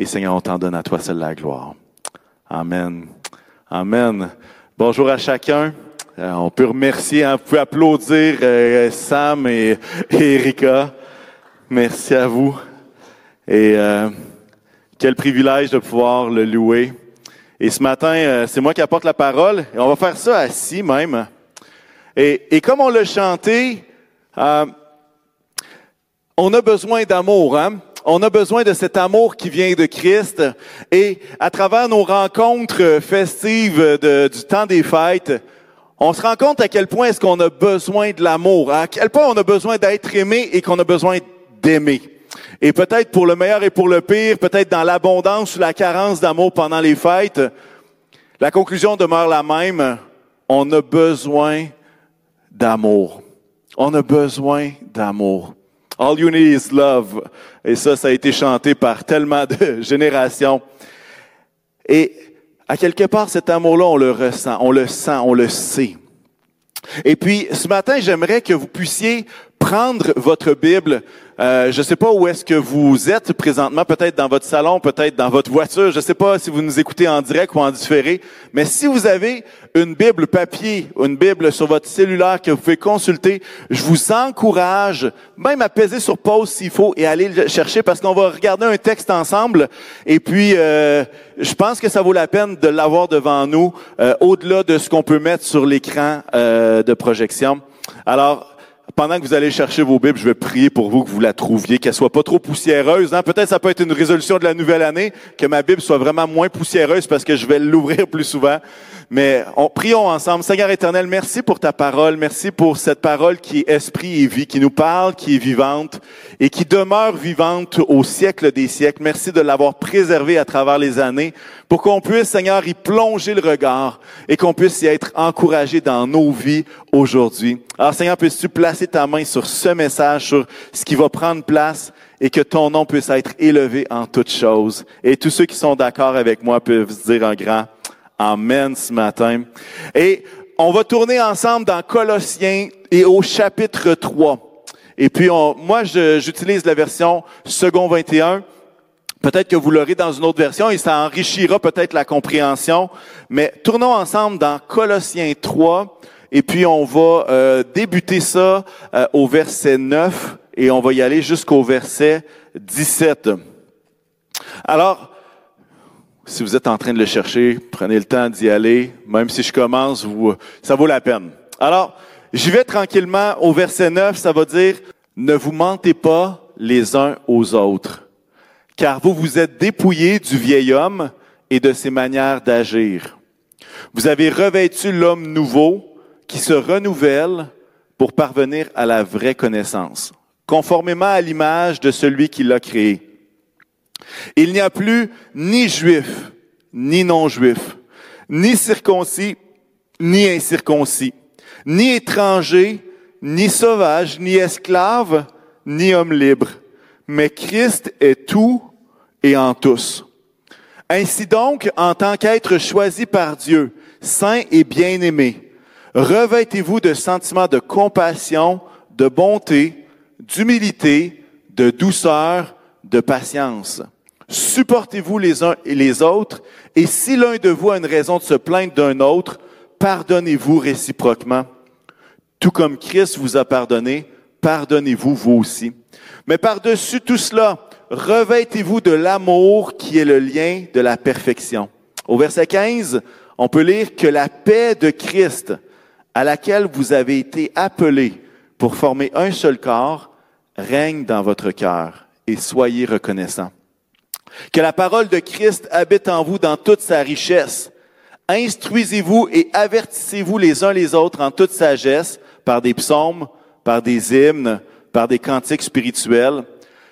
Et Seigneur, on t'en donne à toi seule la gloire. Amen. Amen. Bonjour à chacun. Euh, on peut remercier, hein, vous pouvez applaudir euh, Sam et, Erika. Merci à vous. Et euh, quel privilège de pouvoir le louer. Et ce matin, c'est moi qui apporte la parole. Et on va faire ça assis même. Et, et comme on l'a chanté, on a besoin d'amour. Hein? On a besoin de cet amour qui vient de Christ. Et à travers nos rencontres festives du temps des fêtes, on se rend compte à quel point est-ce qu'on a besoin de l'amour, à quel point on a besoin d'être aimé et qu'on a besoin d'aimer. Et peut-être pour le meilleur et pour le pire, peut-être dans l'abondance ou la carence d'amour pendant les fêtes, la conclusion demeure la même. On a besoin d'amour. On a besoin d'amour. All you need is love. Et ça, ça a été chanté par tellement de générations. Et à quelque part, cet amour-là, on le ressent, on le sent, on le sait. Et puis, ce matin, j'aimerais que vous puissiez prendre votre Bible euh, je ne sais pas où est-ce que vous êtes présentement, peut-être dans votre salon, peut-être dans votre voiture. Je ne sais pas si vous nous écoutez en direct ou en différé. Mais si vous avez une Bible papier une Bible sur votre cellulaire que vous pouvez consulter, je vous encourage même à peser sur pause s'il faut et aller le chercher parce qu'on va regarder un texte ensemble. Et puis, euh, je pense que ça vaut la peine de l'avoir devant nous, euh, au-delà de ce qu'on peut mettre sur l'écran de projection. Alors, pendant que vous allez chercher vos Bibles, je vais prier pour vous que vous la trouviez, qu'elle soit pas trop poussiéreuse. Hein? Peut-être ça peut être une résolution de la nouvelle année, que ma Bible soit vraiment moins poussiéreuse parce que je vais l'ouvrir plus souvent. Mais on, prions ensemble. Seigneur éternel, merci pour ta parole. Merci pour cette parole qui est esprit et vie, qui nous parle, qui est vivante et qui demeure vivante au siècle des siècles. Merci de l'avoir préservée à travers les années pour qu'on puisse, Seigneur, y plonger le regard et qu'on puisse y être encouragé dans nos vies aujourd'hui. Alors, Seigneur, puisses-tu placer ta main sur ce message, sur ce qui va prendre place et que ton nom puisse être élevé en toutes choses. Et tous ceux qui sont d'accord avec moi peuvent dire un grand Amen ce matin. Et on va tourner ensemble dans Colossiens et au chapitre 3. Et puis, moi, j'utilise la version second 21. Peut-être que vous l'aurez dans une autre version et ça enrichira peut-être la compréhension. Mais tournons ensemble dans Colossiens 3 et puis on va euh, débuter ça euh, au verset 9 et on va y aller jusqu'au verset 17. Alors, si vous êtes en train de le chercher, prenez le temps d'y aller. Même si je commence, vous, ça vaut la peine. Alors, j'y vais tranquillement au verset 9. Ça va dire, ne vous mentez pas les uns aux autres, car vous vous êtes dépouillés du vieil homme et de ses manières d'agir. Vous avez revêtu l'homme nouveau qui se renouvelle pour parvenir à la vraie connaissance, conformément à l'image de celui qui l'a créé. Il n'y a plus ni juif, ni non-juif, ni circoncis, ni incirconcis, ni étranger, ni sauvage, ni esclave, ni homme libre. Mais Christ est tout et en tous. Ainsi donc, en tant qu'être choisi par Dieu, saint et bien-aimé, revêtez-vous de sentiments de compassion, de bonté, d'humilité, de douceur, de patience. Supportez-vous les uns et les autres, et si l'un de vous a une raison de se plaindre d'un autre, pardonnez-vous réciproquement. Tout comme Christ vous a pardonné, pardonnez-vous vous aussi. Mais par-dessus tout cela, revêtez-vous de l'amour qui est le lien de la perfection. Au verset 15, on peut lire que la paix de Christ, à laquelle vous avez été appelés pour former un seul corps, règne dans votre cœur et soyez reconnaissants. Que la parole de Christ habite en vous dans toute sa richesse. Instruisez-vous et avertissez-vous les uns les autres en toute sagesse par des psaumes, par des hymnes, par des cantiques spirituels.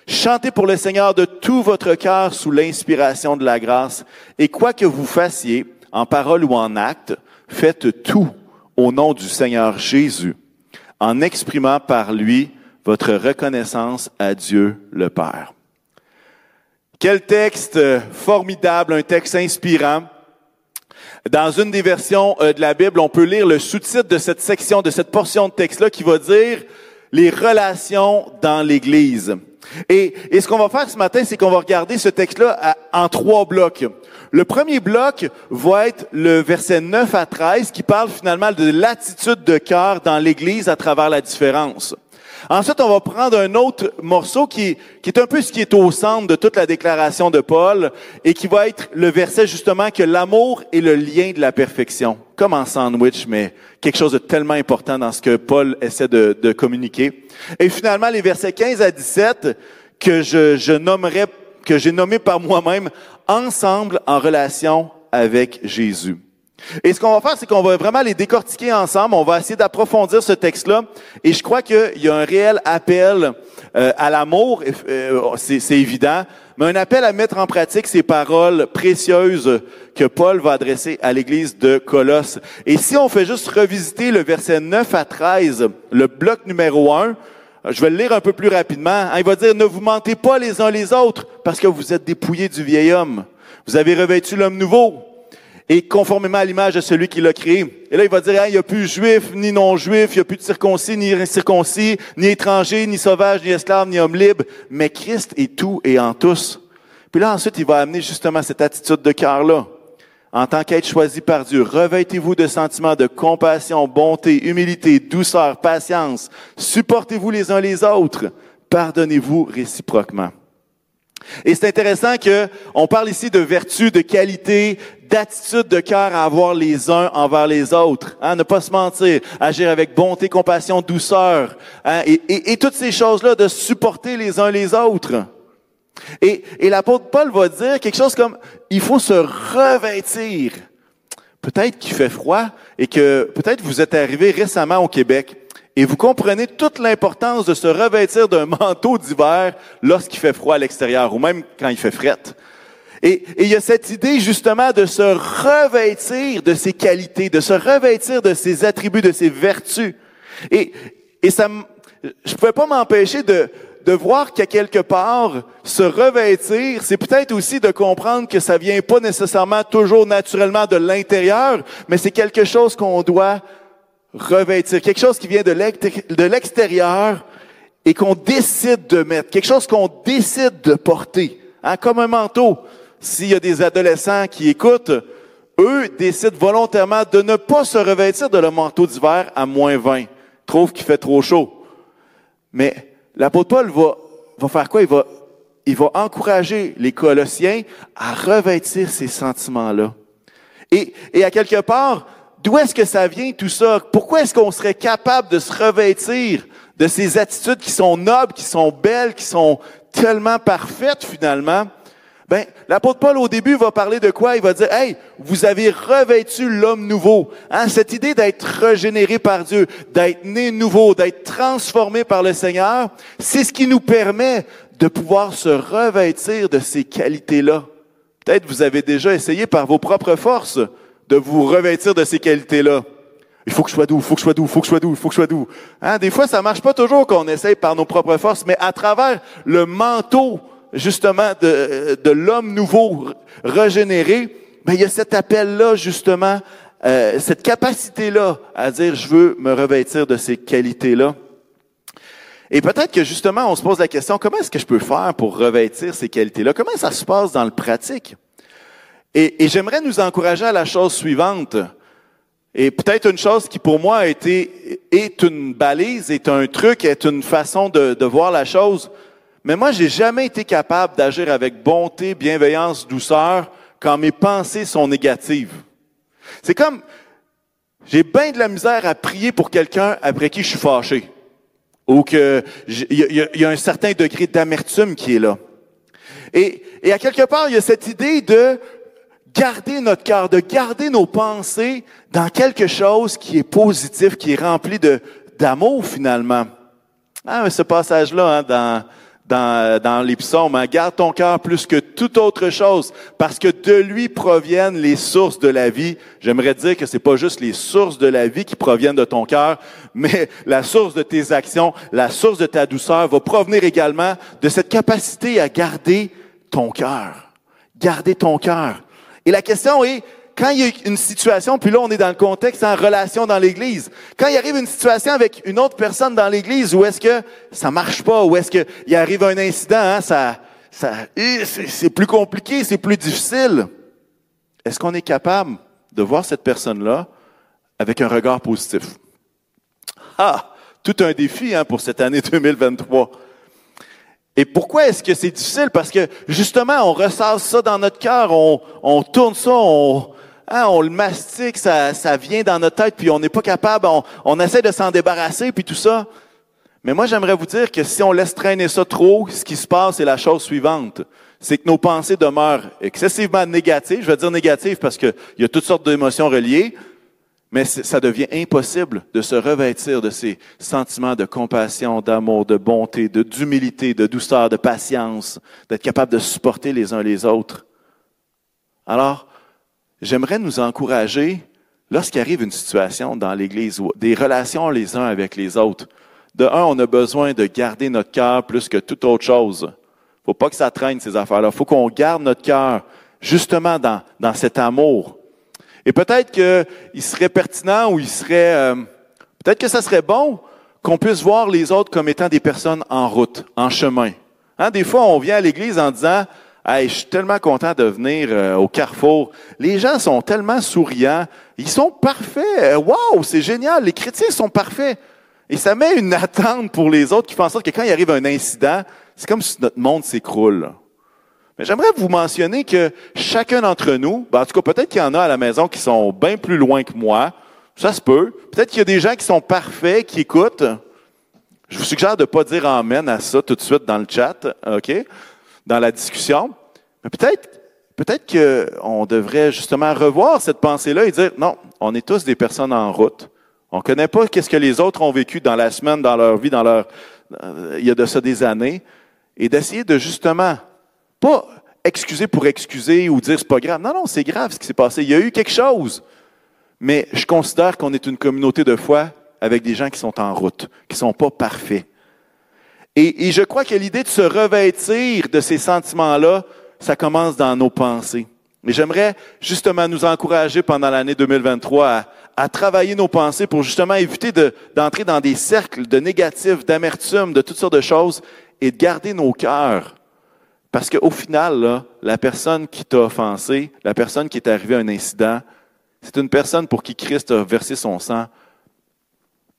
Chantez pour le Seigneur de tout votre cœur sous l'inspiration de la grâce. Et quoi que vous fassiez, en parole ou en acte, faites tout au nom du Seigneur Jésus, en exprimant par lui votre reconnaissance à Dieu le Père. Quel texte formidable, un texte inspirant. Dans une des versions euh, de la Bible, on peut lire le sous-titre de cette section, de cette portion de texte-là qui va dire les relations dans l'Église. Et, et ce qu'on va faire ce matin, c'est qu'on va regarder ce texte-là en trois blocs. Le premier bloc va être le verset 9 à 13 qui parle finalement de l'attitude de cœur dans l'Église à travers la différence. Ensuite, on va prendre un autre morceau qui, est un peu ce qui est au centre de toute la déclaration de Paul et qui va être le verset justement que l'amour est le lien de la perfection. Comme en sandwich, mais quelque chose de tellement important dans ce que Paul essaie de, de communiquer. Et finalement, les versets 15 à 17 que je, je nommerai, que j'ai nommé par moi-même ensemble en relation avec Jésus. Et ce qu'on va faire, c'est qu'on va vraiment les décortiquer ensemble. On va essayer d'approfondir ce texte-là. Et je crois qu'il y a un réel appel euh, à l'amour, euh, c'est évident, mais un appel à mettre en pratique ces paroles précieuses que Paul va adresser à l'Église de Colosse. Et si on fait juste revisiter le verset 9 à 13, le bloc numéro 1, je vais le lire un peu plus rapidement. Hein, il va dire, ne vous mentez pas les uns les autres, parce que vous êtes dépouillés du vieil homme. Vous avez revêtu l'homme nouveau et conformément à l'image de celui qui l'a créé. Et là, il va dire, il n'y a plus juif, ni non-juif, il n'y a plus de circoncis, ni incirconcis, ni étranger, ni sauvage, ni esclave, ni homme libre, mais Christ est tout et en tous. Puis là, ensuite, il va amener justement cette attitude de cœur-là. En tant qu'être choisi par Dieu, revêtez-vous de sentiments de compassion, bonté, humilité, douceur, patience. Supportez-vous les uns les autres. Pardonnez-vous réciproquement. Et c'est intéressant que on parle ici de vertu, de qualité, d'attitude de cœur à avoir les uns envers les autres. Hein, ne pas se mentir, agir avec bonté, compassion, douceur. Hein, et, toutes ces choses-là, de supporter les uns les autres. Et, et l'apôtre Paul va dire quelque chose comme, il faut se revêtir. Peut-être qu'il fait froid et que peut-être vous êtes arrivé récemment au Québec. Et vous comprenez toute l'importance de se revêtir d'un manteau d'hiver lorsqu'il fait froid à l'extérieur ou même quand il fait fret. Et, il y a cette idée justement de se revêtir de ses qualités, de se revêtir de ses attributs, de ses vertus. Et, et ça, je pouvais pas m'empêcher de, de voir qu'à quelque part, se revêtir, c'est peut-être aussi de comprendre que ça vient pas nécessairement toujours naturellement de l'intérieur, mais c'est quelque chose qu'on doit revêtir, quelque chose qui vient de l'extérieur et qu'on décide de mettre, quelque chose qu'on décide de porter, hein, comme un manteau. S'il y a des adolescents qui écoutent, eux décident volontairement de ne pas se revêtir de leur manteau d'hiver à moins 20, trouvent qu'il fait trop chaud. Mais l'apôtre Paul va, va faire quoi? Il va, il va encourager les Colossiens à revêtir ces sentiments-là. Et, et à quelque part, D'où est-ce que ça vient tout ça? Pourquoi est-ce qu'on serait capable de se revêtir de ces attitudes qui sont nobles, qui sont belles, qui sont tellement parfaites finalement? Ben, l'apôtre Paul au début va parler de quoi? Il va dire, hey, vous avez revêtu l'homme nouveau. Hein? Cette idée d'être régénéré par Dieu, d'être né nouveau, d'être transformé par le Seigneur, c'est ce qui nous permet de pouvoir se revêtir de ces qualités-là. Peut-être vous avez déjà essayé par vos propres forces de vous revêtir de ces qualités-là. Il faut que je sois doux, il faut que je sois doux, il faut que je sois doux, il faut que je sois doux. Hein? Des fois, ça marche pas toujours qu'on essaye par nos propres forces, mais à travers le manteau, justement, de, de l'homme nouveau régénéré, ben, il y a cet appel-là, justement, euh, cette capacité-là à dire, je veux me revêtir de ces qualités-là. Et peut-être que justement, on se pose la question, comment est-ce que je peux faire pour revêtir ces qualités-là? Comment ça se passe dans le pratique? Et, j'aimerais nous encourager à la chose suivante. Et peut-être une chose qui pour moi a été, est une balise, est un truc, est une façon de, de voir la chose. Mais moi, j'ai jamais été capable d'agir avec bonté, bienveillance, douceur quand mes pensées sont négatives. C'est comme, j'ai bien de la misère à prier pour quelqu'un après qui je suis fâché. Ou que il y, a un certain degré d'amertume qui est là. Et, et à quelque part, il y a cette idée de garder notre cœur, de garder nos pensées dans quelque chose qui est positif, qui est rempli de d'amour finalement. Ah, ce passage-là hein, dans dans, dans les psaumes, hein, garde ton cœur plus que toute autre chose, parce que de lui proviennent les sources de la vie. J'aimerais dire que c'est pas juste les sources de la vie qui proviennent de ton cœur, mais la source de tes actions, la source de ta douceur va provenir également de cette capacité à garder ton cœur. Garder ton cœur. Et la question est, quand il y a une situation, puis là on est dans le contexte en relation dans l'Église, quand il arrive une situation avec une autre personne dans l'Église, où est-ce que ça marche pas, où est-ce qu'il arrive un incident, hein, ça, ça, c'est plus compliqué, c'est plus difficile. Est-ce qu'on est capable de voir cette personne-là avec un regard positif? Ah, tout un défi hein, pour cette année 2023. Et pourquoi est-ce que c'est difficile? Parce que justement, on ressasse ça dans notre cœur, on, on tourne ça, on, hein, on le mastique, ça, ça vient dans notre tête, puis on n'est pas capable, on, on essaie de s'en débarrasser, puis tout ça. Mais moi, j'aimerais vous dire que si on laisse traîner ça trop, ce qui se passe, c'est la chose suivante. C'est que nos pensées demeurent excessivement négatives. Je vais dire négatives parce qu'il y a toutes sortes d'émotions reliées. Mais ça devient impossible de se revêtir de ces sentiments de compassion, d'amour, de bonté, d'humilité, de douceur, de patience, d'être capable de supporter les uns les autres. Alors, j'aimerais nous encourager, lorsqu'il arrive une situation dans l'Église, des relations les uns avec les autres. De un, on a besoin de garder notre cœur plus que toute autre chose. Faut pas que ça traîne ces affaires-là. Faut qu'on garde notre cœur justement dans, dans cet amour et peut-être qu'il serait pertinent ou il serait, euh, peut-être que ça serait bon qu'on puisse voir les autres comme étant des personnes en route, en chemin. Hein, des fois, on vient à l'église en disant, Hey, je suis tellement content de venir euh, au carrefour. Les gens sont tellement souriants. Ils sont parfaits. Wow, c'est génial. Les chrétiens sont parfaits. Et ça met une attente pour les autres qui font en sorte que quand il arrive un incident, c'est comme si notre monde s'écroule. Mais j'aimerais vous mentionner que chacun d'entre nous, ben en tout cas peut-être qu'il y en a à la maison qui sont bien plus loin que moi, ça se peut. Peut-être qu'il y a des gens qui sont parfaits, qui écoutent. Je vous suggère de ne pas dire amen à ça tout de suite dans le chat, OK? Dans la discussion. Mais peut-être, peut-être qu'on devrait justement revoir cette pensée-là et dire, non, on est tous des personnes en route. On ne connaît pas qu'est-ce que les autres ont vécu dans la semaine, dans leur vie, dans leur, euh, il y a de ça des années. Et d'essayer de justement pas excuser pour excuser ou dire c'est pas grave. Non, non, c'est grave ce qui s'est passé. Il y a eu quelque chose. Mais je considère qu'on est une communauté de foi avec des gens qui sont en route, qui sont pas parfaits. Et, je crois que l'idée de se revêtir de ces sentiments-là, ça commence dans nos pensées. Mais j'aimerais justement nous encourager pendant l'année 2023 à, à, travailler nos pensées pour justement éviter d'entrer dans des cercles de négatifs, d'amertume, de toutes sortes de choses et de garder nos cœurs parce qu'au final, la personne qui t'a offensé, la personne qui est arrivée à un incident, c'est une personne pour qui Christ a versé son sang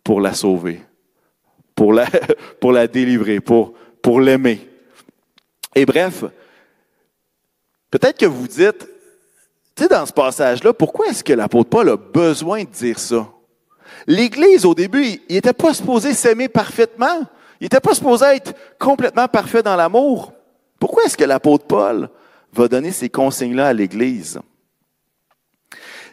pour la sauver, pour la, pour la délivrer, pour, pour l'aimer. Et bref, peut-être que vous dites, tu sais, dans ce passage-là, pourquoi est-ce que l'apôtre Paul a besoin de dire ça? L'Église, au début, il n'était pas supposé s'aimer parfaitement. Il n'était pas supposé être complètement parfait dans l'amour. Pourquoi est-ce que l'apôtre Paul va donner ces consignes-là à l'Église?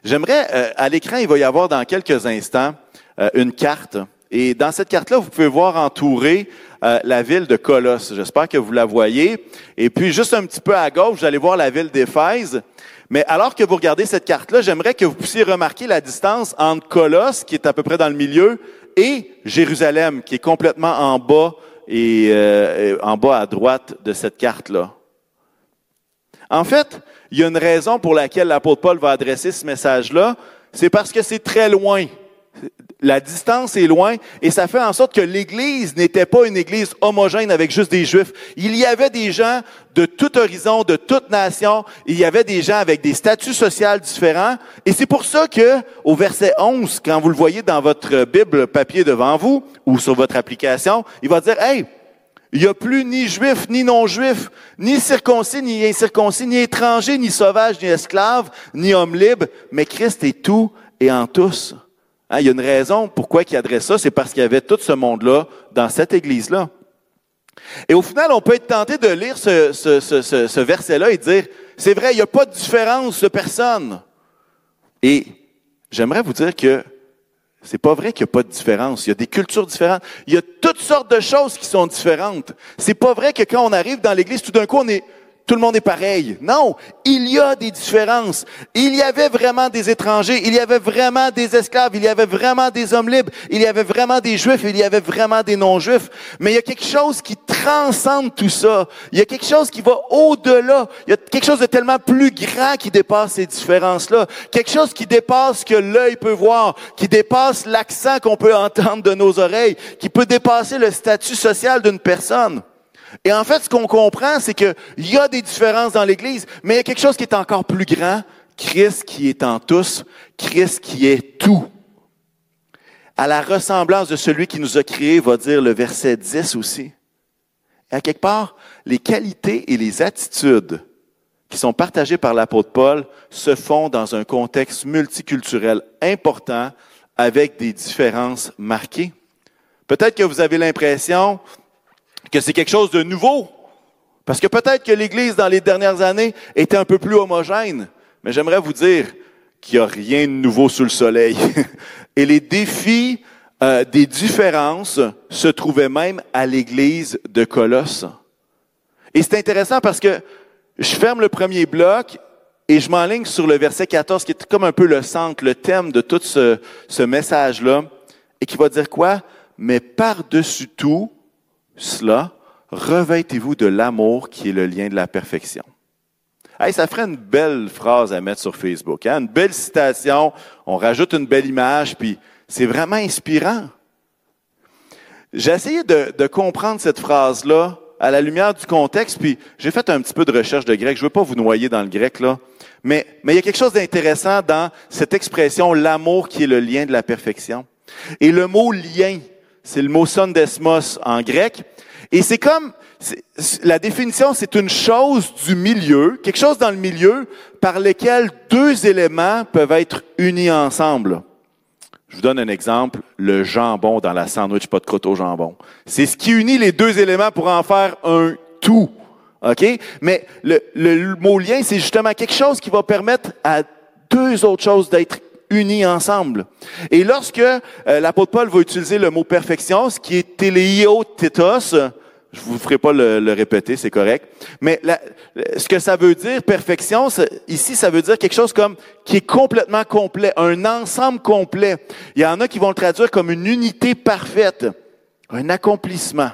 J'aimerais, euh, à l'écran, il va y avoir dans quelques instants euh, une carte. Et dans cette carte-là, vous pouvez voir entourer euh, la ville de Colosse. J'espère que vous la voyez. Et puis, juste un petit peu à gauche, vous allez voir la ville d'Éphèse. Mais alors que vous regardez cette carte-là, j'aimerais que vous puissiez remarquer la distance entre Colosse, qui est à peu près dans le milieu, et Jérusalem, qui est complètement en bas et euh, en bas à droite de cette carte-là. En fait, il y a une raison pour laquelle l'apôtre Paul va adresser ce message-là, c'est parce que c'est très loin. La distance est loin et ça fait en sorte que l'Église n'était pas une Église homogène avec juste des Juifs. Il y avait des gens de tout horizon, de toute nation. Il y avait des gens avec des statuts sociaux différents. Et c'est pour ça que, au verset 11, quand vous le voyez dans votre Bible papier devant vous ou sur votre application, il va dire, hey, il n'y a plus ni juif, ni non-juif, ni circoncis, ni incirconcis, ni étranger, ni sauvage, ni esclave, ni homme libre, mais Christ est tout et en tous. Hein, il y a une raison pourquoi il adresse ça, c'est parce qu'il y avait tout ce monde-là dans cette église-là. Et au final, on peut être tenté de lire ce, verset-là et dire, c'est vrai, il n'y a pas de différence de personne. Et j'aimerais vous dire que c'est pas vrai qu'il n'y a pas de différence. Il y a des cultures différentes. Il y a toutes sortes de choses qui sont différentes. C'est pas vrai que quand on arrive dans l'église, tout d'un coup, on est tout le monde est pareil. Non, il y a des différences. Il y avait vraiment des étrangers, il y avait vraiment des esclaves, il y avait vraiment des hommes libres, il y avait vraiment des juifs, il y avait vraiment des non-juifs. Mais il y a quelque chose qui transcende tout ça. Il y a quelque chose qui va au-delà. Il y a quelque chose de tellement plus grand qui dépasse ces différences-là. Quelque chose qui dépasse ce que l'œil peut voir, qui dépasse l'accent qu'on peut entendre de nos oreilles, qui peut dépasser le statut social d'une personne. Et en fait, ce qu'on comprend, c'est qu'il y a des différences dans l'Église, mais il y a quelque chose qui est encore plus grand, Christ qui est en tous, Christ qui est tout. À la ressemblance de celui qui nous a créés, va dire le verset 10 aussi. Et à quelque part, les qualités et les attitudes qui sont partagées par l'apôtre Paul se font dans un contexte multiculturel important avec des différences marquées. Peut-être que vous avez l'impression que c'est quelque chose de nouveau. Parce que peut-être que l'Église, dans les dernières années, était un peu plus homogène. Mais j'aimerais vous dire qu'il n'y a rien de nouveau sous le soleil. Et les défis euh, des différences se trouvaient même à l'Église de Colosse. Et c'est intéressant parce que je ferme le premier bloc et je m'enligne sur le verset 14, qui est comme un peu le centre, le thème de tout ce, ce message-là, et qui va dire quoi? Mais par-dessus tout, cela, revêtez-vous de l'amour qui est le lien de la perfection. Hey, ça ferait une belle phrase à mettre sur Facebook, hein? une belle citation, on rajoute une belle image, puis c'est vraiment inspirant. J'ai essayé de, comprendre cette phrase-là à la lumière du contexte, puis j'ai fait un petit peu de recherche de grec. Je ne veux pas vous noyer dans le grec, là, mais il y a quelque chose d'intéressant dans cette expression, l'amour qui est le lien de la perfection. Et le mot lien, c'est le mot sondesmos en grec. Et c'est comme, la définition, c'est une chose du milieu, quelque chose dans le milieu par lequel deux éléments peuvent être unis ensemble. Je vous donne un exemple, le jambon dans la sandwich pas de croûte au jambon. C'est ce qui unit les deux éléments pour en faire un tout. OK? Mais le, le mot lien, c'est justement quelque chose qui va permettre à deux autres choses d'être unis ensemble. Et lorsque euh, l'apôtre Paul va utiliser le mot perfection, ce qui est téléio tétos, je vous ferai pas le, répéter, c'est correct. Mais ce que ça veut dire, perfection, ici, ça veut dire quelque chose comme qui est complètement complet, un ensemble complet. Il y en a qui vont le traduire comme une unité parfaite, un accomplissement.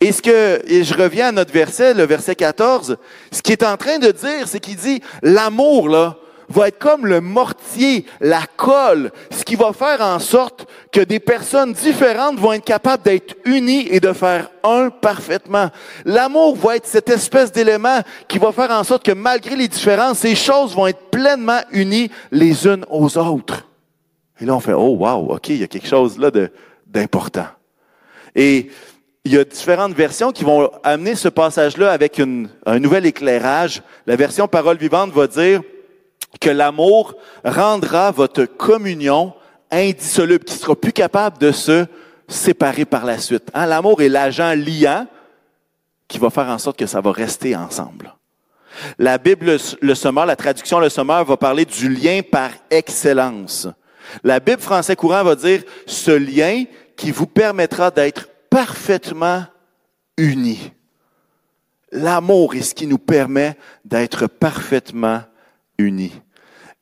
Et ce que, et je reviens à notre verset, le verset 14, ce qu'il est en train de dire, c'est qu'il dit, l'amour, là, va être comme le mortier, la colle, ce qui va faire en sorte que des personnes différentes vont être capables d'être unies et de faire un parfaitement. L'amour va être cette espèce d'élément qui va faire en sorte que malgré les différences, ces choses vont être pleinement unies les unes aux autres. Et là, on fait, oh wow, OK, il y a quelque chose là d'important. Et il y a différentes versions qui vont amener ce passage-là avec un nouvel éclairage. La version parole vivante va dire, que l'amour rendra votre communion indissoluble, qui sera plus capable de se séparer par la suite. Hein? L'amour est l'agent liant qui va faire en sorte que ça va rester ensemble. La Bible, le sommeur, la traduction, le sommeur va parler du lien par excellence. La Bible français courant va dire ce lien qui vous permettra d'être parfaitement unis. L'amour est ce qui nous permet d'être parfaitement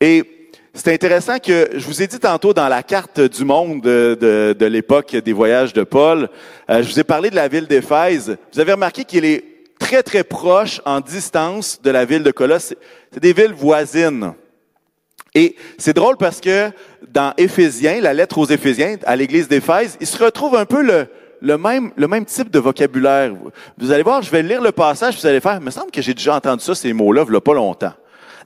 Et c'est intéressant que je vous ai dit tantôt dans la carte du monde de, de, l'époque des voyages de Paul, euh, je vous ai parlé de la ville d'Éphèse. Vous avez remarqué qu'il est très très proche en distance de la ville de Colosse. C'est des villes voisines. Et c'est drôle parce que dans Éphésiens, la lettre aux Éphésiens, à l'église d'Éphèse, il se retrouve un peu le, le même, le même type de vocabulaire. Vous allez voir, je vais lire le passage, vous allez faire, il me semble que j'ai déjà entendu ça, ces mots-là, il pas longtemps.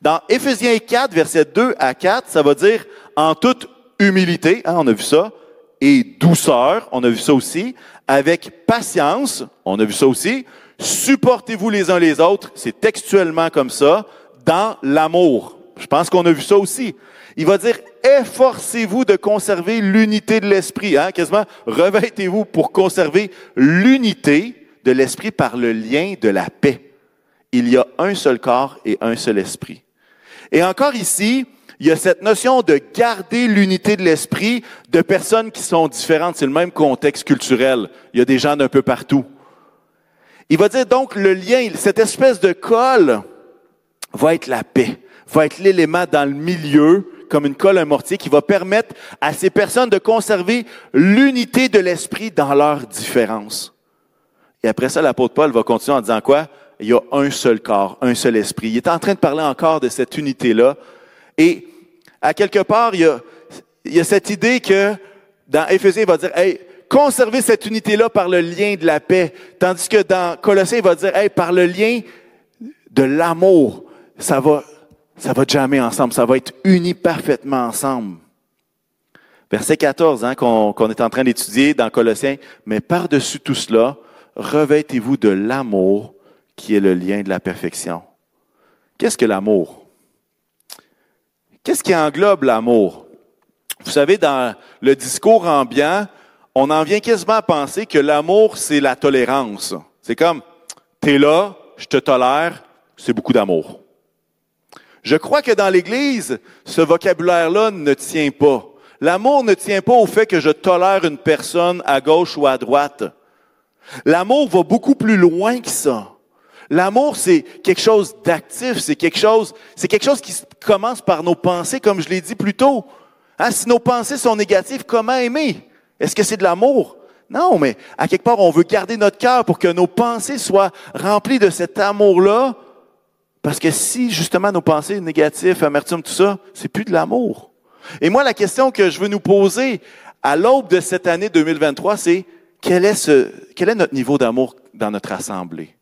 Dans Éphésiens 4, versets 2 à 4, ça va dire en toute humilité, hein, on a vu ça, et douceur, on a vu ça aussi, avec patience, on a vu ça aussi, supportez-vous les uns les autres, c'est textuellement comme ça, dans l'amour. Je pense qu'on a vu ça aussi. Il va dire, efforcez-vous de conserver l'unité de l'esprit, hein, quasiment, revêtez-vous pour conserver l'unité de l'esprit par le lien de la paix. Il y a un seul corps et un seul esprit. Et encore ici, il y a cette notion de garder l'unité de l'esprit de personnes qui sont différentes. C'est le même contexte culturel. Il y a des gens d'un peu partout. Il va dire donc le lien, cette espèce de colle va être la paix, va être l'élément dans le milieu, comme une colle, un mortier, qui va permettre à ces personnes de conserver l'unité de l'esprit dans leurs différences. Et après ça, l'apôtre Paul va continuer en disant quoi? Il y a un seul corps, un seul esprit. Il est en train de parler encore de cette unité-là. Et à quelque part, il y a, cette idée que dans Éphésiens, il va dire, hey, conservez cette unité-là par le lien de la paix. Tandis que dans Colossiens, il va dire, hey, par le lien de l'amour, ça va, va jamais ensemble, ça va être uni parfaitement ensemble. Verset 14, hein, qu'on est en train d'étudier dans Colossiens, mais par-dessus tout cela, revêtez-vous de l'amour qui est le lien de la perfection. Qu'est-ce que l'amour? Qu'est-ce qui englobe l'amour? Vous savez, dans le discours ambiant, on en vient quasiment à penser que l'amour, c'est la tolérance. C'est comme, t'es là, je te tolère, c'est beaucoup d'amour. Je crois que dans l'Église, ce vocabulaire-là ne tient pas. L'amour ne tient pas au fait que je tolère une personne à gauche ou à droite. L'amour va beaucoup plus loin que ça. L'amour, c'est quelque chose d'actif, c'est quelque chose, c'est quelque chose qui commence par nos pensées, comme je l'ai dit plus tôt. Hein, si nos pensées sont négatives, comment aimer? Est-ce que c'est de l'amour? Non, mais à quelque part, on veut garder notre cœur pour que nos pensées soient remplies de cet amour-là. Parce que si justement nos pensées négatives, amertume, tout ça, c'est plus de l'amour. Et moi, la question que je veux nous poser à l'aube de cette année 2023, c'est quel est, ce, quel est notre niveau d'amour dans notre assemblée?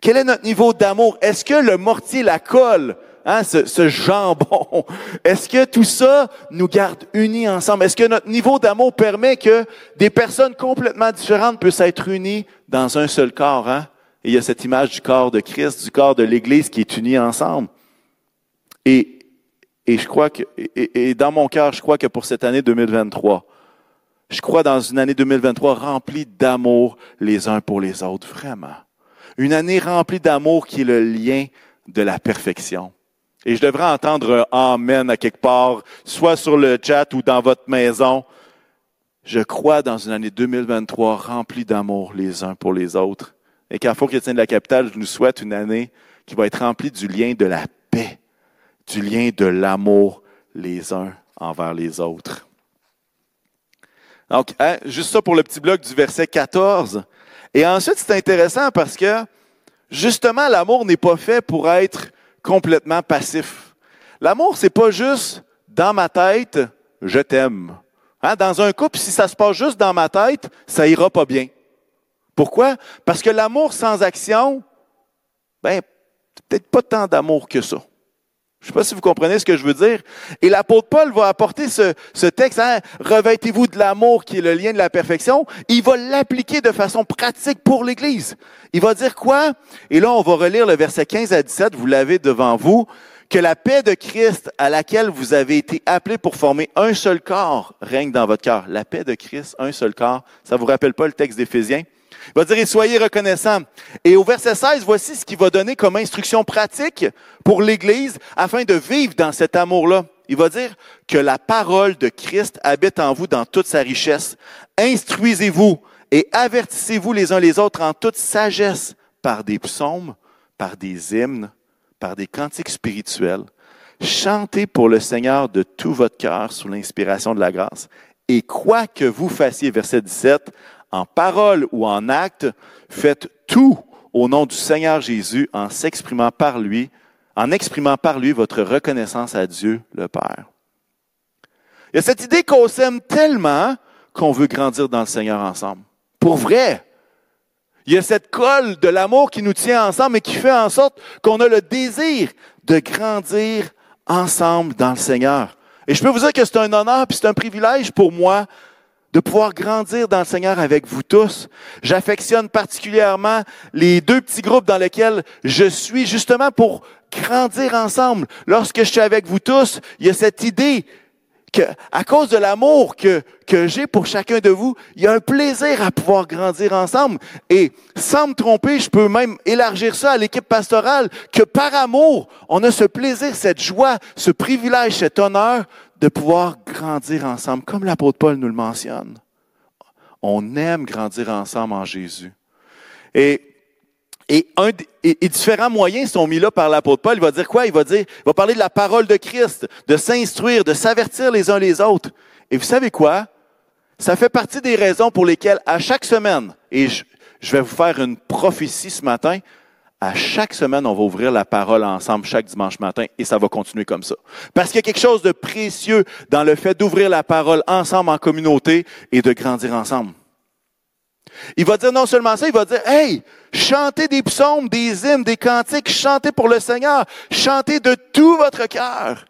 Quel est notre niveau d'amour? Est-ce que le mortier, la colle, hein, ce, jambon, est-ce que tout ça nous garde unis ensemble? Est-ce que notre niveau d'amour permet que des personnes complètement différentes puissent être unies dans un seul corps? Hein? Et il y a cette image du corps de Christ, du corps de l'Église qui est uni ensemble. Et, je crois que, et dans mon cœur, je crois que pour cette année 2023, je crois dans une année 2023 remplie d'amour les uns pour les autres, vraiment. Une année remplie d'amour qui est le lien de la perfection. Et je devrais entendre un Amen à quelque part, soit sur le chat ou dans votre maison. Je crois dans une année 2023 remplie d'amour les uns pour les autres. Et qu'à Chrétien de la Capitale, je nous souhaite une année qui va être remplie du lien de la paix, du lien de l'amour les uns envers les autres. Donc, hein, juste ça pour le petit bloc du verset 14. Et ensuite, c'est intéressant parce que, justement, l'amour n'est pas fait pour être complètement passif. L'amour, c'est pas juste dans ma tête, je t'aime. Hein, dans un couple, si ça se passe juste dans ma tête, ça ira pas bien. Pourquoi? Parce que l'amour sans action, ben, peut-être pas tant d'amour que ça. Je ne sais pas si vous comprenez ce que je veux dire. Et l'apôtre Paul va apporter ce, texte, hein, revêtez-vous de l'amour qui est le lien de la perfection. Il va l'appliquer de façon pratique pour l'Église. Il va dire quoi? Et là, on va relire le verset 15 à 17, vous l'avez devant vous, que la paix de Christ à laquelle vous avez été appelés pour former un seul corps règne dans votre cœur. La paix de Christ, un seul corps. Ça vous rappelle pas le texte d'Éphésiens? Il va dire, et soyez reconnaissants. Et au verset 16, voici ce qu'il va donner comme instruction pratique pour l'Église afin de vivre dans cet amour-là. Il va dire que la parole de Christ habite en vous dans toute sa richesse. Instruisez-vous et avertissez-vous les uns les autres en toute sagesse par des psaumes, par des hymnes, par des cantiques spirituels. Chantez pour le Seigneur de tout votre cœur sous l'inspiration de la grâce. Et quoi que vous fassiez, verset 17, en parole ou en acte, faites tout au nom du Seigneur Jésus en s'exprimant par lui, en exprimant par lui votre reconnaissance à Dieu le Père. Il y a cette idée qu'on s'aime tellement qu'on veut grandir dans le Seigneur ensemble. Pour vrai. Il y a cette colle de l'amour qui nous tient ensemble et qui fait en sorte qu'on a le désir de grandir ensemble dans le Seigneur. Et je peux vous dire que c'est un honneur et c'est un privilège pour moi de pouvoir grandir dans le Seigneur avec vous tous. J'affectionne particulièrement les deux petits groupes dans lesquels je suis justement pour grandir ensemble. Lorsque je suis avec vous tous, il y a cette idée que, à cause de l'amour que, que j'ai pour chacun de vous, il y a un plaisir à pouvoir grandir ensemble. Et sans me tromper, je peux même élargir ça à l'équipe pastorale, que par amour, on a ce plaisir, cette joie, ce privilège, cet honneur de pouvoir grandir ensemble, comme l'apôtre Paul nous le mentionne. On aime grandir ensemble en Jésus. Et Et, différents moyens sont mis là par l'apôtre Paul. Il va dire quoi? Il va dire, il va parler de la parole de Christ, de s'instruire, de s'avertir les uns les autres. Et vous savez quoi? Ça fait partie des raisons pour lesquelles à chaque semaine, et je vais vous faire une prophétie ce matin, à chaque semaine, on va ouvrir la parole ensemble chaque dimanche matin et ça va continuer comme ça. Parce qu'il y a quelque chose de précieux dans le fait d'ouvrir la parole ensemble en communauté et de grandir ensemble. Il va dire non seulement ça, il va dire, hey, chantez des psaumes, des hymnes, des cantiques, chantez pour le Seigneur, chantez de tout votre cœur.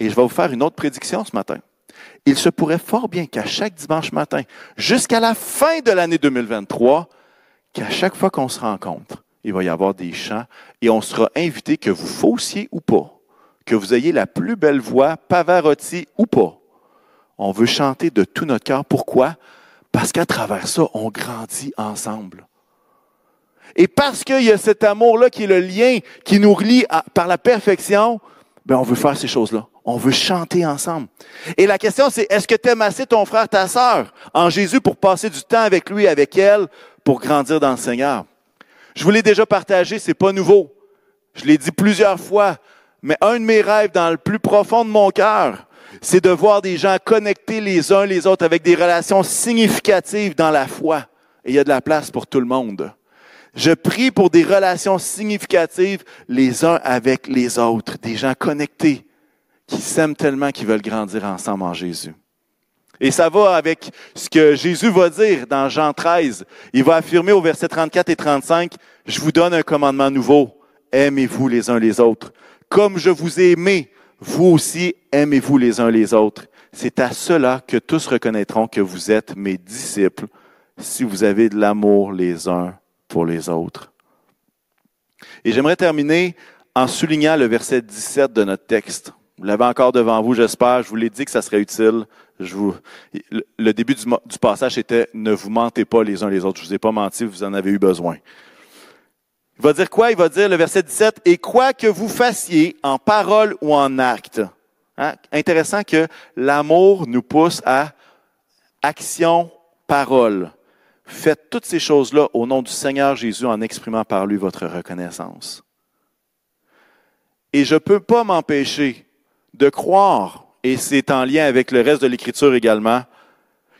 Et je vais vous faire une autre prédiction ce matin. Il se pourrait fort bien qu'à chaque dimanche matin, jusqu'à la fin de l'année 2023, qu'à chaque fois qu'on se rencontre, il va y avoir des chants et on sera invité, que vous faussiez ou pas, que vous ayez la plus belle voix, Pavarotti ou pas. On veut chanter de tout notre cœur. Pourquoi? Parce qu'à travers ça, on grandit ensemble. Et parce qu'il y a cet amour-là qui est le lien qui nous relie par la perfection, ben on veut faire ces choses-là. On veut chanter ensemble. Et la question, c'est est-ce que tu aimes assez ton frère, ta sœur en Jésus pour passer du temps avec lui, avec elle, pour grandir dans le Seigneur? Je vous l'ai déjà partagé, c'est pas nouveau. Je l'ai dit plusieurs fois, mais un de mes rêves dans le plus profond de mon cœur, c'est de voir des gens connectés les uns les autres avec des relations significatives dans la foi. Et il y a de la place pour tout le monde. Je prie pour des relations significatives les uns avec les autres, des gens connectés qui s'aiment tellement qu'ils veulent grandir ensemble en Jésus. Et ça va avec ce que Jésus va dire dans Jean 13. Il va affirmer au verset 34 et 35, je vous donne un commandement nouveau. Aimez-vous les uns les autres. Comme je vous ai aimé, vous aussi aimez-vous les uns les autres. C'est à cela que tous reconnaîtront que vous êtes mes disciples, si vous avez de l'amour les uns pour les autres. Et j'aimerais terminer en soulignant le verset 17 de notre texte. Vous l'avez encore devant vous, j'espère. Je vous l'ai dit que ça serait utile. Je vous, le début du, passage était ne vous mentez pas les uns les autres. Je vous ai pas menti, vous en avez eu besoin. Il va dire quoi? Il va dire le verset 17, et quoi que vous fassiez en parole ou en acte. Hein? Intéressant que l'amour nous pousse à action, parole. Faites toutes ces choses-là au nom du Seigneur Jésus en exprimant par lui votre reconnaissance. Et je ne peux pas m'empêcher de croire, et c'est en lien avec le reste de l'Écriture également,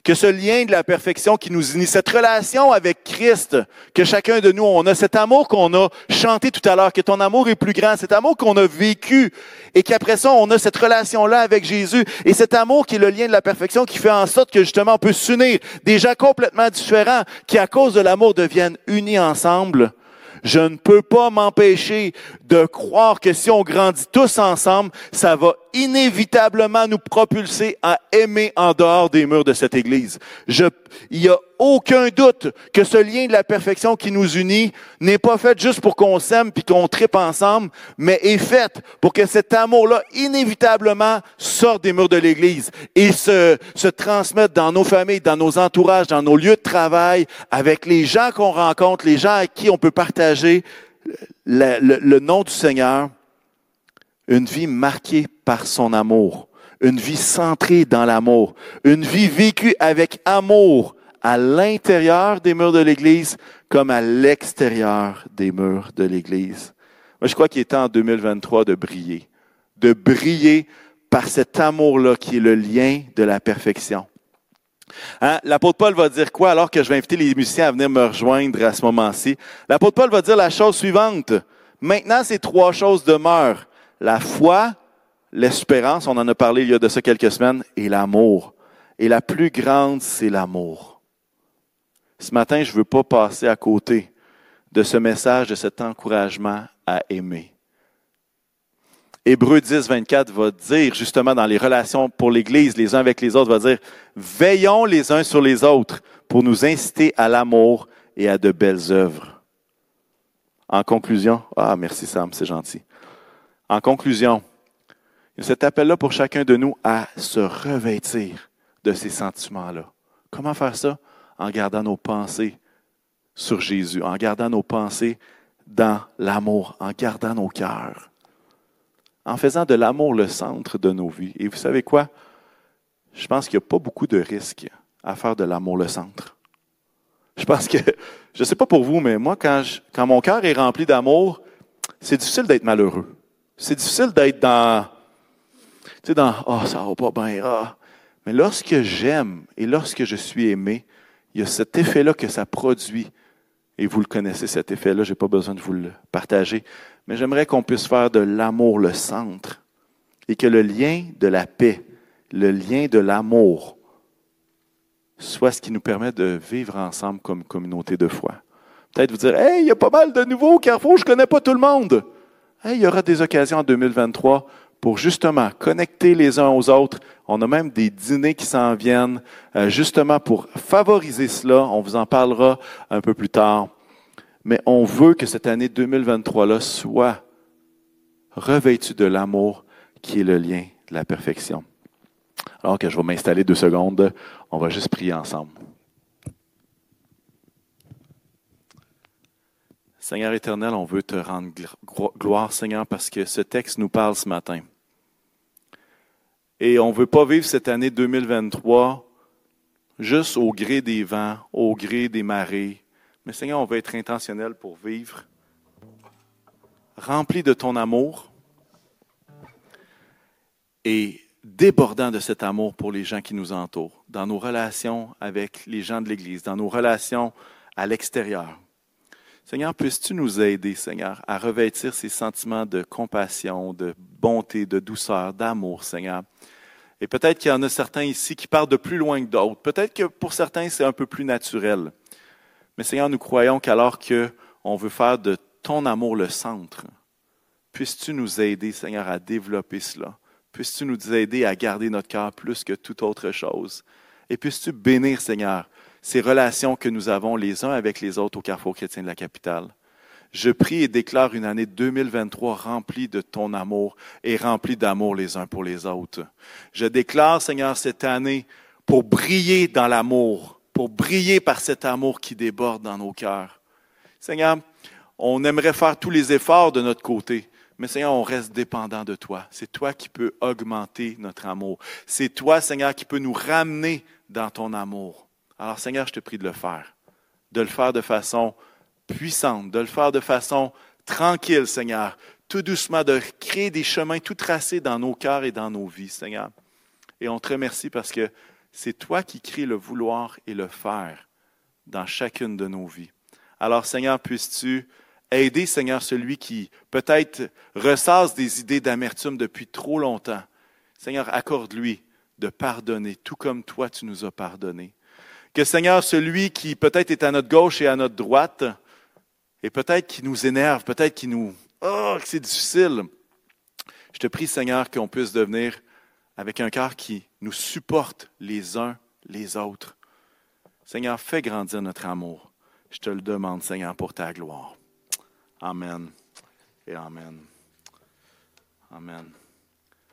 que ce lien de la perfection qui nous unit, cette relation avec Christ, que chacun de nous, on a cet amour qu'on a chanté tout à l'heure, que ton amour est plus grand, cet amour qu'on a vécu, et qu'après ça, on a cette relation-là avec Jésus, et cet amour qui est le lien de la perfection qui fait en sorte que justement on peut s'unir, des gens complètement différents, qui à cause de l'amour deviennent unis ensemble, je ne peux pas m'empêcher de croire que si on grandit tous ensemble, ça va inévitablement nous propulser à aimer en dehors des murs de cette Église. Je, il y a aucun doute que ce lien de la perfection qui nous unit n'est pas fait juste pour qu'on s'aime puis qu'on tripe ensemble, mais est fait pour que cet amour-là inévitablement sorte des murs de l'Église et se, se transmette dans nos familles, dans nos entourages, dans nos lieux de travail, avec les gens qu'on rencontre, les gens à qui on peut partager le, le, le nom du Seigneur, une vie marquée par son amour, une vie centrée dans l'amour, une vie vécue avec amour, à l'intérieur des murs de l'Église comme à l'extérieur des murs de l'Église. Moi, je crois qu'il est temps en 2023 de briller, de briller par cet amour-là qui est le lien de la perfection. Hein? L'apôtre Paul va dire quoi alors que je vais inviter les musiciens à venir me rejoindre à ce moment-ci? L'apôtre Paul va dire la chose suivante. Maintenant, ces trois choses demeurent. La foi, l'espérance, on en a parlé il y a de ça quelques semaines, et l'amour. Et la plus grande, c'est l'amour. Ce matin, je ne veux pas passer à côté de ce message, de cet encouragement à aimer. Hébreu 10, 24 va dire, justement, dans les relations pour l'Église, les uns avec les autres, va dire, veillons les uns sur les autres pour nous inciter à l'amour et à de belles œuvres. En conclusion, ah, merci Sam, c'est gentil. En conclusion, cet appel-là pour chacun de nous à se revêtir de ces sentiments-là. Comment faire ça? en gardant nos pensées sur Jésus, en gardant nos pensées dans l'amour, en gardant nos cœurs, en faisant de l'amour le centre de nos vies. Et vous savez quoi? Je pense qu'il n'y a pas beaucoup de risques à faire de l'amour le centre. Je pense que, je ne sais pas pour vous, mais moi, quand, quand mon cœur est rempli d'amour, c'est difficile d'être malheureux. C'est difficile d'être dans, tu sais, dans, oh, ça va pas bien, ah. Mais lorsque j'aime et lorsque je suis aimé, il y a cet effet-là que ça produit. Et vous le connaissez, cet effet-là, je n'ai pas besoin de vous le partager. Mais j'aimerais qu'on puisse faire de l'amour le centre et que le lien de la paix, le lien de l'amour, soit ce qui nous permet de vivre ensemble comme communauté de foi. Peut-être vous dire, hey, il y a pas mal de nouveaux au Carrefour, je ne connais pas tout le monde. Il y aura des occasions en 2023 pour justement connecter les uns aux autres. On a même des dîners qui s'en viennent, euh, justement pour favoriser cela. On vous en parlera un peu plus tard. Mais on veut que cette année 2023-là soit revêtue de l'amour qui est le lien de la perfection. Alors que je vais m'installer deux secondes, on va juste prier ensemble. Seigneur éternel, on veut te rendre gloire, Seigneur, parce que ce texte nous parle ce matin. Et on ne veut pas vivre cette année 2023 juste au gré des vents, au gré des marées. Mais Seigneur, on veut être intentionnel pour vivre rempli de ton amour et débordant de cet amour pour les gens qui nous entourent, dans nos relations avec les gens de l'Église, dans nos relations à l'extérieur. Seigneur, puisses-tu nous aider, Seigneur, à revêtir ces sentiments de compassion, de bonté, de douceur, d'amour, Seigneur? Et peut-être qu'il y en a certains ici qui partent de plus loin que d'autres. Peut-être que pour certains, c'est un peu plus naturel. Mais Seigneur, nous croyons qu'alors qu'on veut faire de ton amour le centre, puisses-tu nous aider, Seigneur, à développer cela? Puisses-tu nous aider à garder notre cœur plus que toute autre chose? Et puisses-tu bénir, Seigneur, ces relations que nous avons les uns avec les autres au Carrefour chrétien de la capitale. Je prie et déclare une année 2023 remplie de ton amour et remplie d'amour les uns pour les autres. Je déclare, Seigneur, cette année pour briller dans l'amour, pour briller par cet amour qui déborde dans nos cœurs. Seigneur, on aimerait faire tous les efforts de notre côté, mais Seigneur, on reste dépendant de toi. C'est toi qui peux augmenter notre amour. C'est toi, Seigneur, qui peux nous ramener dans ton amour. Alors Seigneur, je te prie de le faire, de le faire de façon puissante, de le faire de façon tranquille, Seigneur, tout doucement, de créer des chemins tout tracés dans nos cœurs et dans nos vies, Seigneur. Et on te remercie parce que c'est toi qui crées le vouloir et le faire dans chacune de nos vies. Alors Seigneur, puisses-tu aider, Seigneur, celui qui peut-être ressasse des idées d'amertume depuis trop longtemps. Seigneur, accorde-lui de pardonner, tout comme toi tu nous as pardonné. Que Seigneur, celui qui peut-être est à notre gauche et à notre droite, et peut-être qui nous énerve, peut-être qui nous... Oh, c'est difficile. Je te prie, Seigneur, qu'on puisse devenir avec un cœur qui nous supporte les uns les autres. Seigneur, fais grandir notre amour. Je te le demande, Seigneur, pour ta gloire. Amen et Amen. Amen.